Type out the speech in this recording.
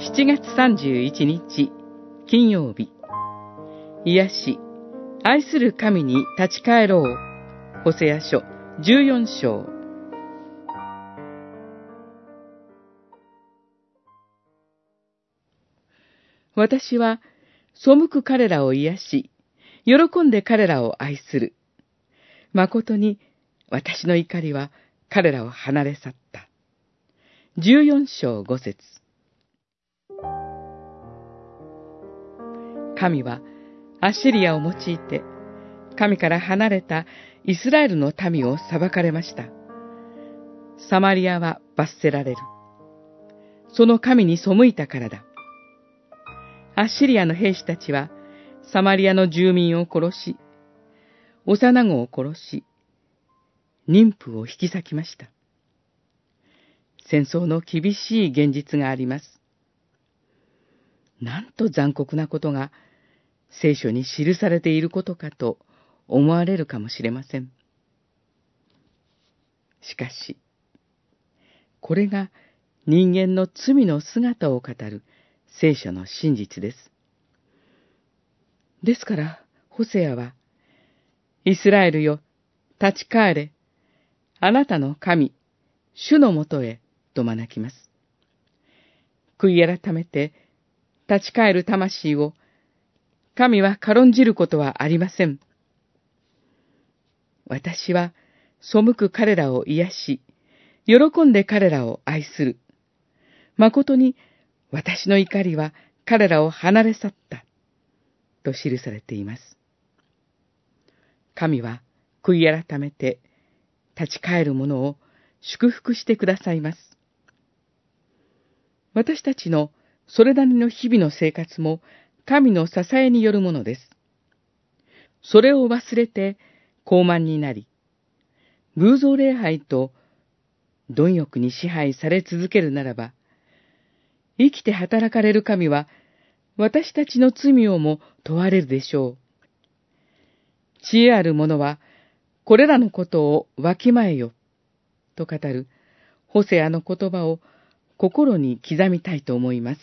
7月31日、金曜日。癒し、愛する神に立ち返ろう。ホセア書14章。私は、背く彼らを癒し、喜んで彼らを愛する。誠に、私の怒りは彼らを離れ去った。14章5節神はアッシリアを用いて、神から離れたイスラエルの民を裁かれました。サマリアは罰せられる。その神に背いたからだ。アッシリアの兵士たちは、サマリアの住民を殺し、幼子を殺し、妊婦を引き裂きました。戦争の厳しい現実があります。なんと残酷なことが聖書に記されていることかと思われるかもしれません。しかし、これが人間の罪の姿を語る聖書の真実です。ですから、ホセアは、イスラエルよ、立ち返れ、あなたの神、主のもとへ、と招きます。悔い改めて、立ち返る魂を、神は軽んじることはありません。私は、背く彼らを癒し、喜んで彼らを愛する。誠に、私の怒りは彼らを離れ去った。と記されています。神は、悔い改めて、立ち返る者を祝福してくださいます。私たちのそれなりの日々の生活も神の支えによるものです。それを忘れて傲慢になり、偶像礼拝と貪欲に支配され続けるならば、生きて働かれる神は、私たちの罪をも問われるでしょう。知恵ある者は、これらのことをわきまえよ、と語る、ホセアの言葉を心に刻みたいと思います。